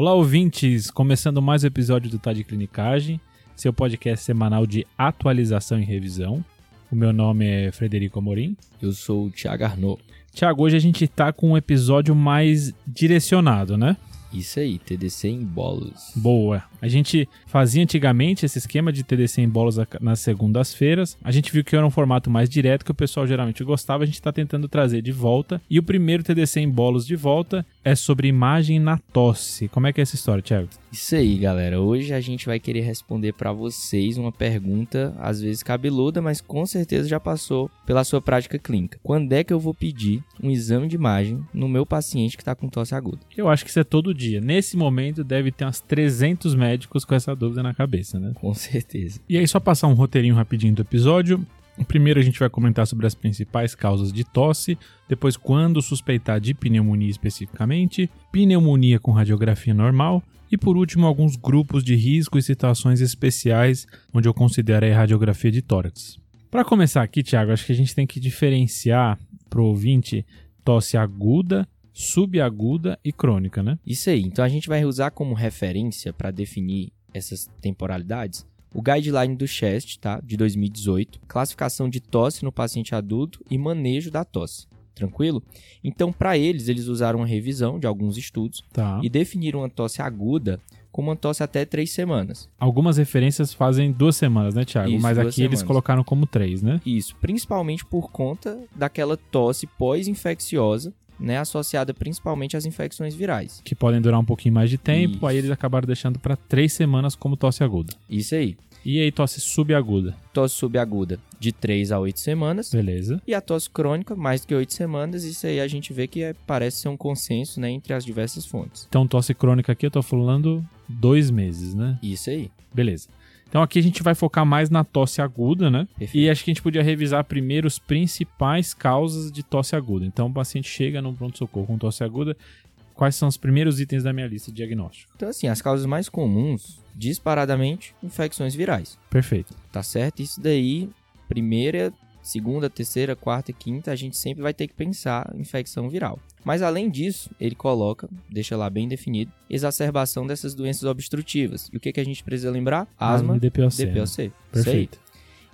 Olá, ouvintes! Começando mais um episódio do Tá de Clinicagem, seu podcast semanal de atualização e revisão. O meu nome é Frederico Amorim. Eu sou o Thiago Arnaud. Tiago, hoje a gente tá com um episódio mais direcionado, né? Isso aí, TDC em bolos. Boa. A gente fazia antigamente esse esquema de TDC em bolos nas segundas-feiras. A gente viu que era um formato mais direto que o pessoal geralmente gostava. A gente está tentando trazer de volta. E o primeiro TDC em bolos de volta é sobre imagem na tosse. Como é que é essa história, Thiago? Isso aí, galera. Hoje a gente vai querer responder para vocês uma pergunta, às vezes cabeluda, mas com certeza já passou pela sua prática clínica. Quando é que eu vou pedir um exame de imagem no meu paciente que está com tosse aguda? Eu acho que isso é todo dia. Nesse momento deve ter uns 300 médicos com essa dúvida na cabeça, né? Com certeza. E aí só passar um roteirinho rapidinho do episódio. Primeiro a gente vai comentar sobre as principais causas de tosse, depois quando suspeitar de pneumonia especificamente, pneumonia com radiografia normal e por último alguns grupos de risco e situações especiais onde eu considero a radiografia de tórax. Para começar aqui, Tiago, acho que a gente tem que diferenciar para o ouvinte tosse aguda, subaguda e crônica, né? Isso aí. Então a gente vai usar como referência para definir essas temporalidades o guideline do CHEST, tá, de 2018, classificação de tosse no paciente adulto e manejo da tosse. Tranquilo? Então, para eles, eles usaram uma revisão de alguns estudos tá. e definiram uma tosse aguda como uma tosse até três semanas. Algumas referências fazem duas semanas, né, Thiago? Isso, Mas aqui semanas. eles colocaram como três, né? Isso, principalmente por conta daquela tosse pós-infecciosa né, associada principalmente às infecções virais. Que podem durar um pouquinho mais de tempo, Isso. aí eles acabaram deixando para três semanas como tosse aguda. Isso aí. E aí, tosse subaguda? Tosse subaguda de 3 a 8 semanas. Beleza. E a tosse crônica, mais do que 8 semanas. Isso aí a gente vê que é, parece ser um consenso né, entre as diversas fontes. Então, tosse crônica aqui eu tô falando dois meses, né? Isso aí. Beleza. Então aqui a gente vai focar mais na tosse aguda, né? Perfeito. E acho que a gente podia revisar primeiro os principais causas de tosse aguda. Então o paciente chega no pronto-socorro com tosse aguda, quais são os primeiros itens da minha lista de diagnóstico? Então, assim, as causas mais comuns, disparadamente, infecções virais. Perfeito. Tá certo? Isso daí, primeira, segunda, terceira, quarta e quinta, a gente sempre vai ter que pensar em infecção viral. Mas além disso, ele coloca, deixa lá bem definido, exacerbação dessas doenças obstrutivas. E o que, que a gente precisa lembrar? Asma, e DPOC. né? DPOC. Aí. Perfeito.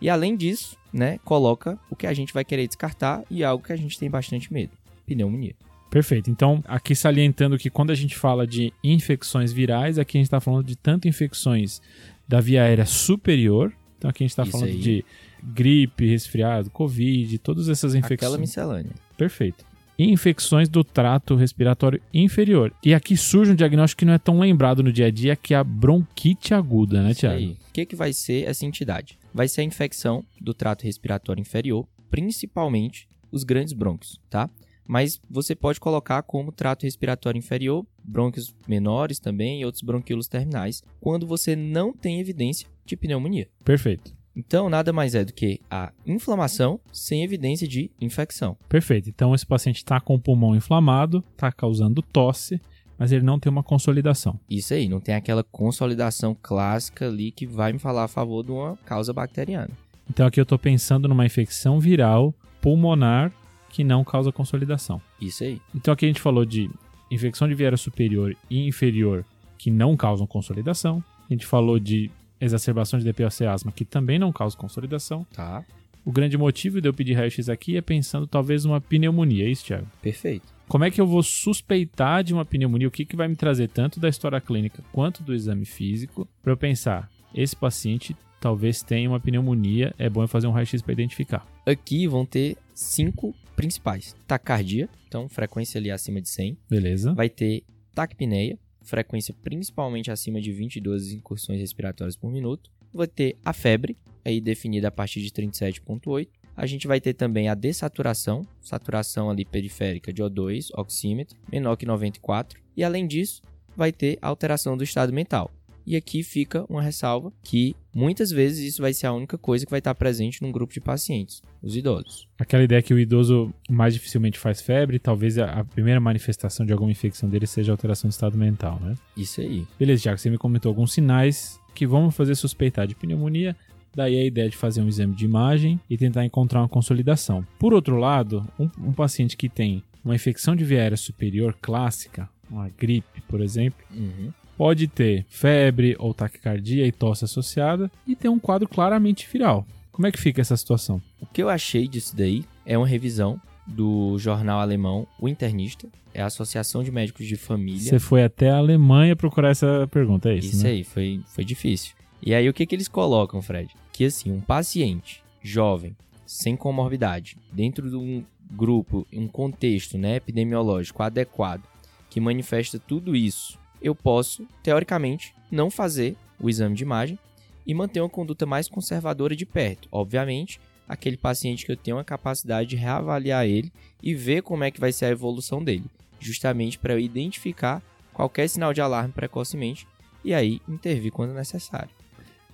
E além disso, né, coloca o que a gente vai querer descartar e algo que a gente tem bastante medo: pneumonia. Perfeito. Então, aqui salientando que quando a gente fala de infecções virais, aqui a gente está falando de tanto infecções da via aérea superior. Então, aqui a gente está falando aí. de gripe, resfriado, covid, todas essas infecções. Aquela miscelânea. Perfeito. E infecções do trato respiratório inferior. E aqui surge um diagnóstico que não é tão lembrado no dia a dia, que é a bronquite aguda, né, Tiago? O que, que vai ser essa entidade? Vai ser a infecção do trato respiratório inferior, principalmente os grandes brônquios, tá? Mas você pode colocar como trato respiratório inferior, brônquios menores também e outros bronquíolos terminais, quando você não tem evidência de pneumonia. Perfeito. Então, nada mais é do que a inflamação sem evidência de infecção. Perfeito. Então, esse paciente está com o pulmão inflamado, está causando tosse, mas ele não tem uma consolidação. Isso aí, não tem aquela consolidação clássica ali que vai me falar a favor de uma causa bacteriana. Então, aqui eu estou pensando numa infecção viral pulmonar que não causa consolidação. Isso aí. Então, aqui a gente falou de infecção de via aérea superior e inferior que não causam consolidação. A gente falou de exacerbação de DPOC asma que também não causam consolidação. Tá. O grande motivo de eu pedir raio-x aqui é pensando talvez numa pneumonia, é isso, Thiago? Perfeito. Como é que eu vou suspeitar de uma pneumonia? O que, que vai me trazer tanto da história clínica quanto do exame físico para eu pensar, esse paciente talvez tenha uma pneumonia, é bom eu fazer um raio-x para identificar. Aqui vão ter cinco principais. Taquicardia, então frequência ali acima de 100. Beleza? Vai ter taquipneia, frequência principalmente acima de 22 incursões respiratórias por minuto. Vai ter a febre, aí definida a partir de 37.8. A gente vai ter também a dessaturação, saturação ali periférica de O2, oxímetro, menor que 94. E além disso, vai ter a alteração do estado mental. E aqui fica uma ressalva que muitas vezes isso vai ser a única coisa que vai estar presente num grupo de pacientes, os idosos. Aquela ideia que o idoso mais dificilmente faz febre, talvez a primeira manifestação de alguma infecção dele seja alteração do estado mental, né? Isso aí. Beleza, Tiago, você me comentou alguns sinais que vão me fazer suspeitar de pneumonia, daí a ideia de fazer um exame de imagem e tentar encontrar uma consolidação. Por outro lado, um, um paciente que tem uma infecção de via aérea superior clássica, uma gripe, por exemplo, Uhum. Pode ter febre ou taquicardia e tosse associada e ter um quadro claramente viral. Como é que fica essa situação? O que eu achei disso daí é uma revisão do jornal alemão O Internista, é a Associação de Médicos de Família. Você foi até a Alemanha procurar essa pergunta, é isso, Isso né? aí, foi, foi difícil. E aí, o que, que eles colocam, Fred? Que assim, um paciente jovem, sem comorbidade, dentro de um grupo, um contexto né, epidemiológico adequado, que manifesta tudo isso, eu posso, teoricamente, não fazer o exame de imagem e manter uma conduta mais conservadora de perto. Obviamente, aquele paciente que eu tenho a capacidade de reavaliar ele e ver como é que vai ser a evolução dele, justamente para eu identificar qualquer sinal de alarme precocemente e aí intervir quando necessário.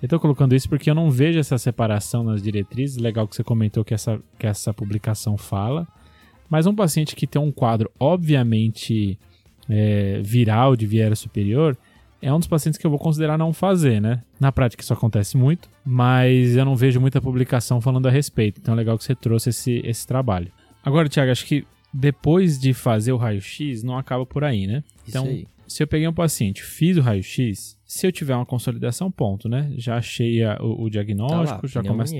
Eu tô colocando isso porque eu não vejo essa separação nas diretrizes. Legal que você comentou que essa, que essa publicação fala. Mas um paciente que tem um quadro obviamente é, viral de viés superior é um dos pacientes que eu vou considerar não fazer, né? Na prática isso acontece muito, mas eu não vejo muita publicação falando a respeito. Então é legal que você trouxe esse, esse trabalho. Agora, Thiago, acho que depois de fazer o raio-x, não acaba por aí, né? Então, aí. se eu peguei um paciente, fiz o raio-x, se eu tiver uma consolidação, ponto, né? Já achei a- o, o Tá diagnóstico, lá, já começa.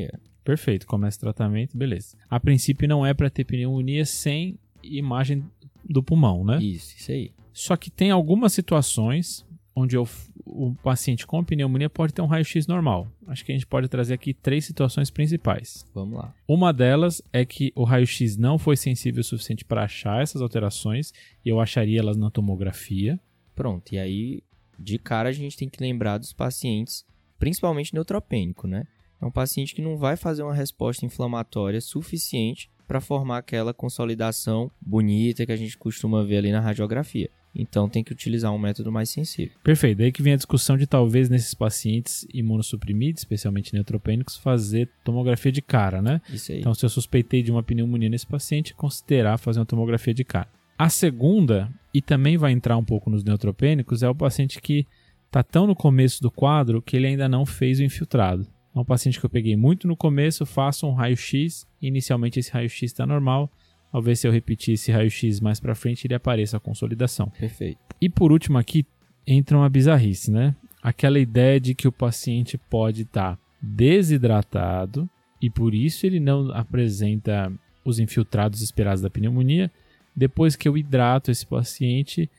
Perfeito, começa o tratamento, beleza. A princípio não é para ter pneumonia sem imagem do pulmão, né? Isso, isso aí. Só que tem algumas situações onde eu- o paciente com pneumonia pode ter um raio-x normal. Acho que a gente pode trazer aqui três situações principais. Vamos lá. Uma delas é que o raio-x não foi sensível o suficiente para achar essas alterações e eu acharia elas na tomografia. Pronto, e aí, de cara, a gente tem que lembrar dos pacientes, principalmente neutropênico, né? É um paciente que não vai fazer uma resposta inflamatória suficiente para formar aquela consolidação bonita que a gente costuma ver ali na radiografia. Então tem que utilizar um método mais sensível. Perfeito. Daí que vem a discussão de talvez nesses pacientes imunossuprimidos, especialmente neutropênicos, fazer tomografia de cara, né? Isso aí. Então, se eu suspeitei de uma pneumonia nesse paciente, considerar fazer uma tomografia de cara. A segunda, e também vai entrar um pouco nos neutropênicos, é o paciente que está tão no começo do quadro que ele ainda não fez o infiltrado. É um paciente que eu peguei muito no começo, faço um raio-x, inicialmente esse raio-x está normal, talvez se eu repetir esse raio-x mais para frente ele apareça a consolidação. Perfeito. E por último aqui entra uma bizarrice, né? Aquela ideia de que o paciente pode estar desidratado e por isso ele não apresenta os infiltrados esperados da pneumonia. Depois que eu hidrato esse paciente,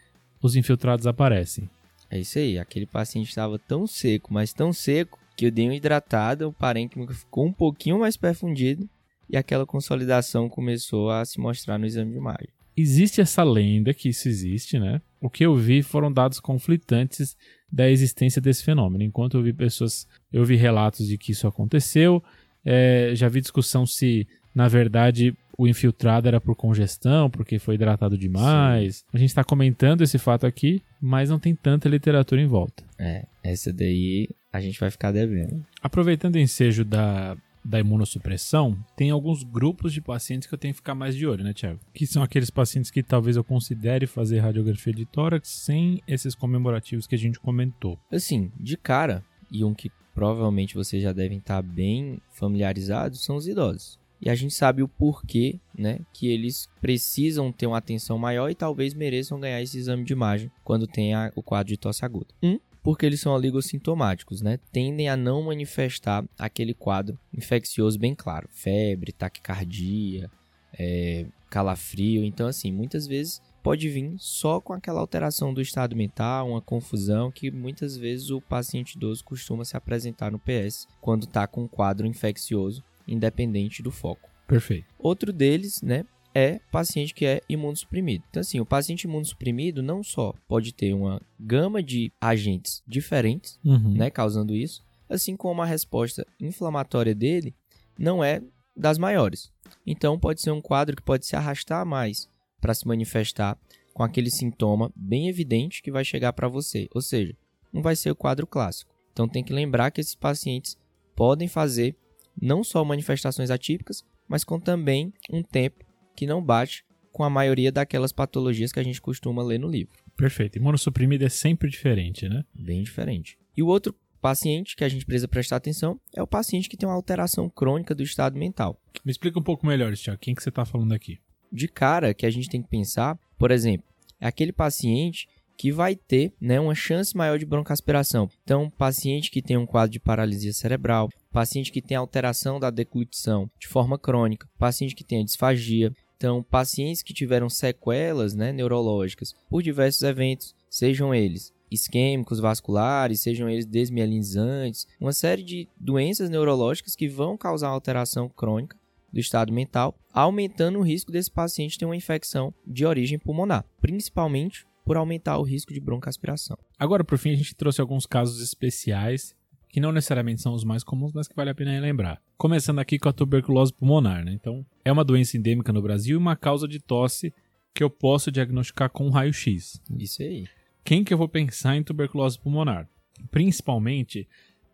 os infiltrados aparecem. É isso aí. Aquele paciente estava tão seco, mas tão seco, que eu dei uma hidratada, o parênquima ficou um pouquinho mais perfundido e aquela consolidação começou a se mostrar no exame de imagem. Existe essa lenda que isso existe, né? O que eu vi foram dados conflitantes da existência desse fenômeno. Enquanto eu vi pessoas, eu vi relatos de que isso aconteceu, é, já vi discussão se, na verdade, o infiltrado era por congestão, porque foi hidratado demais. A gente está comentando esse fato aqui, mas não tem tanta literatura em volta. É, essa daí a gente vai ficar devendo. Aproveitando o ensejo da, da imunossupressão, tem alguns grupos de pacientes que eu tenho que ficar mais de olho, né, Tiago? Que são aqueles pacientes que talvez eu considere fazer radiografia de tórax sem esses comemorativos que a gente comentou. Assim, de cara, e um que provavelmente vocês já devem estar bem familiarizados, são os idosos. E a gente sabe o porquê, né, que eles precisam ter uma atenção maior e talvez mereçam ganhar esse exame de imagem quando tem a- o quadro de tosse aguda. Um, porque eles são oligossintomáticos, né? Tendem a não manifestar aquele quadro infeccioso bem claro. Febre, taquicardia, é, calafrio. Então, assim, muitas vezes pode vir só com aquela alteração do estado mental, uma confusão que muitas vezes o paciente idoso costuma se apresentar no PS quando está com um quadro infeccioso, independente do foco. Perfeito. Outro deles, né, é paciente que é imunossuprimido. Então, assim, o paciente imunossuprimido não só pode ter uma gama de agentes diferentes, Uhum. né, causando isso, assim como a resposta inflamatória dele não é das maiores. Então, pode ser um quadro que pode se arrastar mais para se manifestar com aquele sintoma bem evidente que vai chegar para você. Ou seja, não vai ser o quadro clássico. Então, tem que lembrar que esses pacientes podem fazer não só manifestações atípicas, mas com também um tempo que não bate com a maioria daquelas patologias que a gente costuma ler no livro. Perfeito. Imunossuprimido é sempre diferente, né? Bem diferente. E o outro paciente que a gente precisa prestar atenção é o paciente que tem uma alteração crônica do estado mental. Me explica um pouco melhor, Tiago. Quem que você está falando aqui? De cara, que a gente tem que pensar, por exemplo, é aquele paciente que vai ter né, uma chance maior de broncoaspiração. Então, paciente que tem um quadro de paralisia cerebral, paciente que tem alteração da deglutição de forma crônica, paciente que tem disfagia. Então, pacientes que tiveram sequelas né, neurológicas por diversos eventos, sejam eles isquêmicos vasculares, sejam eles desmielinizantes, uma série de doenças neurológicas que vão causar alteração crônica do estado mental, aumentando o risco desse paciente ter uma infecção de origem pulmonar, principalmente por aumentar o risco de broncoaspiração. Agora, por fim, a gente trouxe alguns casos especiais que não necessariamente são os mais comuns, mas que vale a pena lembrar. Começando aqui com a tuberculose pulmonar, né? Então, é uma doença endêmica no Brasil e uma causa de tosse que eu posso diagnosticar com raio-x. Isso aí. Quem que eu vou pensar em tuberculose pulmonar? Principalmente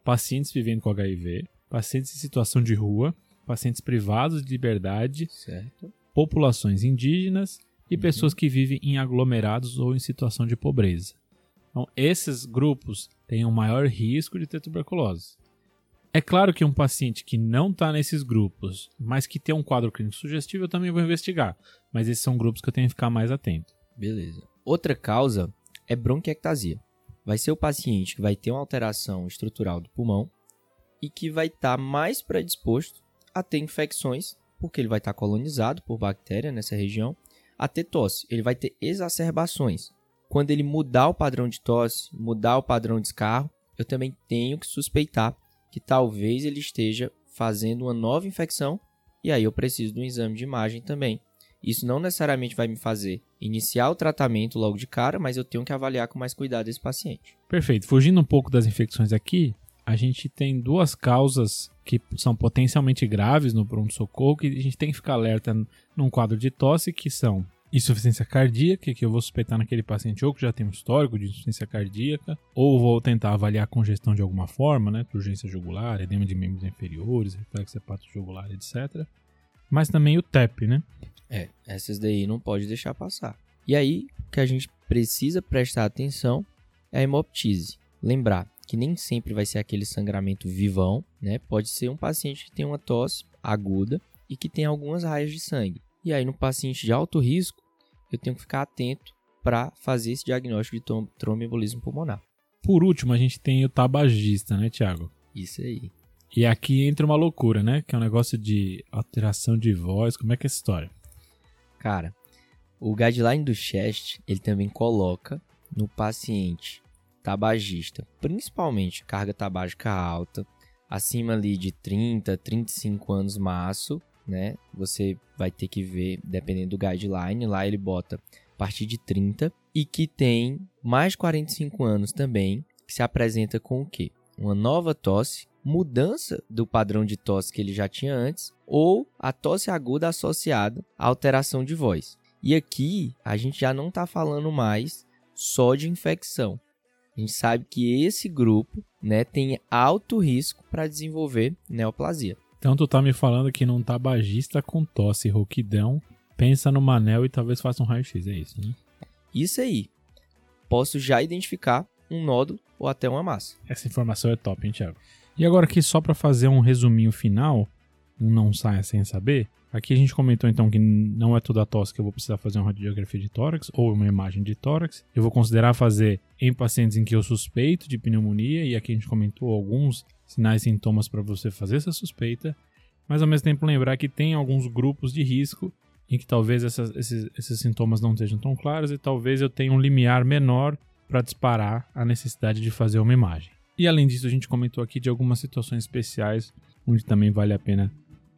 pacientes vivendo com HIV, pacientes em situação de rua, pacientes privados de liberdade, certo. populações indígenas e uhum. pessoas que vivem em aglomerados ou em situação de pobreza. Então, esses grupos têm um maior risco de ter tuberculose. É claro que um paciente que não está nesses grupos, mas que tem um quadro clínico sugestivo, eu também vou investigar. Mas esses são grupos que eu tenho que ficar mais atento. Beleza. Outra causa é bronquiectasia. Vai ser o paciente que vai ter uma alteração estrutural do pulmão e que vai estar tá mais predisposto a ter infecções, porque ele vai estar tá colonizado por bactéria nessa região, a ter tosse. Ele vai ter exacerbações. Quando ele mudar o padrão de tosse, mudar o padrão de escarro, eu também tenho que suspeitar que talvez ele esteja fazendo uma nova infecção e aí eu preciso de um exame de imagem também isso não necessariamente vai me fazer iniciar o tratamento logo de cara, mas eu tenho que avaliar com mais cuidado esse paciente. Perfeito. Fugindo um pouco das infecções aqui, a gente tem duas causas que são potencialmente graves no pronto-socorro que a gente tem que ficar alerta num quadro de tosse, que são insuficiência cardíaca, que eu vou suspeitar naquele paciente ou que já tem um histórico de insuficiência cardíaca, ou vou tentar avaliar a congestão de alguma forma, né, urgência jugular, edema de membros inferiores, reflexo hepato jugular, etc. Mas também o TEP, né, é, essas daí não pode deixar passar. E aí, o que a gente precisa prestar atenção é a hemoptise. Lembrar que nem sempre vai ser aquele sangramento vivão, né? Pode ser um paciente que tem uma tosse aguda e que tem algumas raias de sangue. E aí, no paciente de alto risco, eu tenho que ficar atento para fazer esse diagnóstico de tromboembolismo pulmonar. Por último, a gente tem o tabagista, né, Tiago? Isso aí. E aqui entra uma loucura, né? Que é um negócio de alteração de voz. Como é que é essa história? Cara, o guideline do chest, ele também coloca no paciente tabagista, principalmente carga tabágica alta, acima ali de 30, 35 anos maço, né? Você vai ter que ver, dependendo do guideline, lá ele bota a partir de 30 e que tem mais de 45 anos também, que se apresenta com o quê? Uma nova tosse, mudança do padrão de tosse que ele já tinha antes ou a tosse aguda associada à alteração de voz. E aqui a gente já não está falando mais só de infecção. A gente sabe que esse grupo né, tem alto risco para desenvolver neoplasia. Então tu tá me falando que não tabagista com tosse e rouquidão pensa no manel e talvez faça um raio-x, é isso, né? Isso aí. Posso já identificar um nódulo ou até uma massa. Essa informação é top, hein, Thiago? E agora aqui só para fazer um resuminho final, um não saia sem saber. Aqui a gente comentou então que não é toda a tosse que eu vou precisar fazer uma radiografia de tórax ou uma imagem de tórax. Eu vou considerar fazer em pacientes em que eu suspeito de pneumonia e aqui a gente comentou alguns sinais e sintomas para você fazer essa suspeita, mas ao mesmo tempo lembrar que tem alguns grupos de risco em que talvez essas, esses, esses sintomas não estejam tão claros e talvez eu tenha um limiar menor para disparar a necessidade de fazer uma imagem. E além disso, a gente comentou aqui de algumas situações especiais onde também vale a pena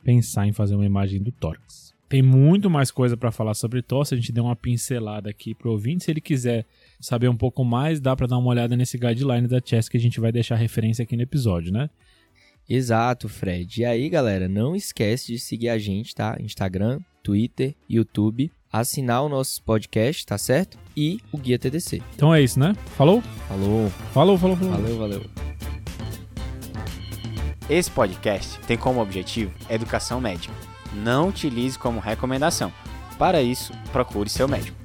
pensar em fazer uma imagem do tórax. Tem muito mais coisa para falar sobre tosse, a gente deu uma pincelada aqui pro ouvinte. Se ele quiser saber um pouco mais, dá para dar uma olhada nesse guideline da Chess que a gente vai deixar referência aqui no episódio, né? Exato, Fred. E aí, galera, não esquece de seguir a gente, tá? Instagram, Twitter, YouTube, assinar o nosso podcast, tá certo? E o Guia TDC. Então é isso, né? Falou? Falou. Falou, falou, falou. Valeu, valeu. Esse podcast tem como objetivo educação médica. Não utilize como recomendação. Para isso, procure seu médico.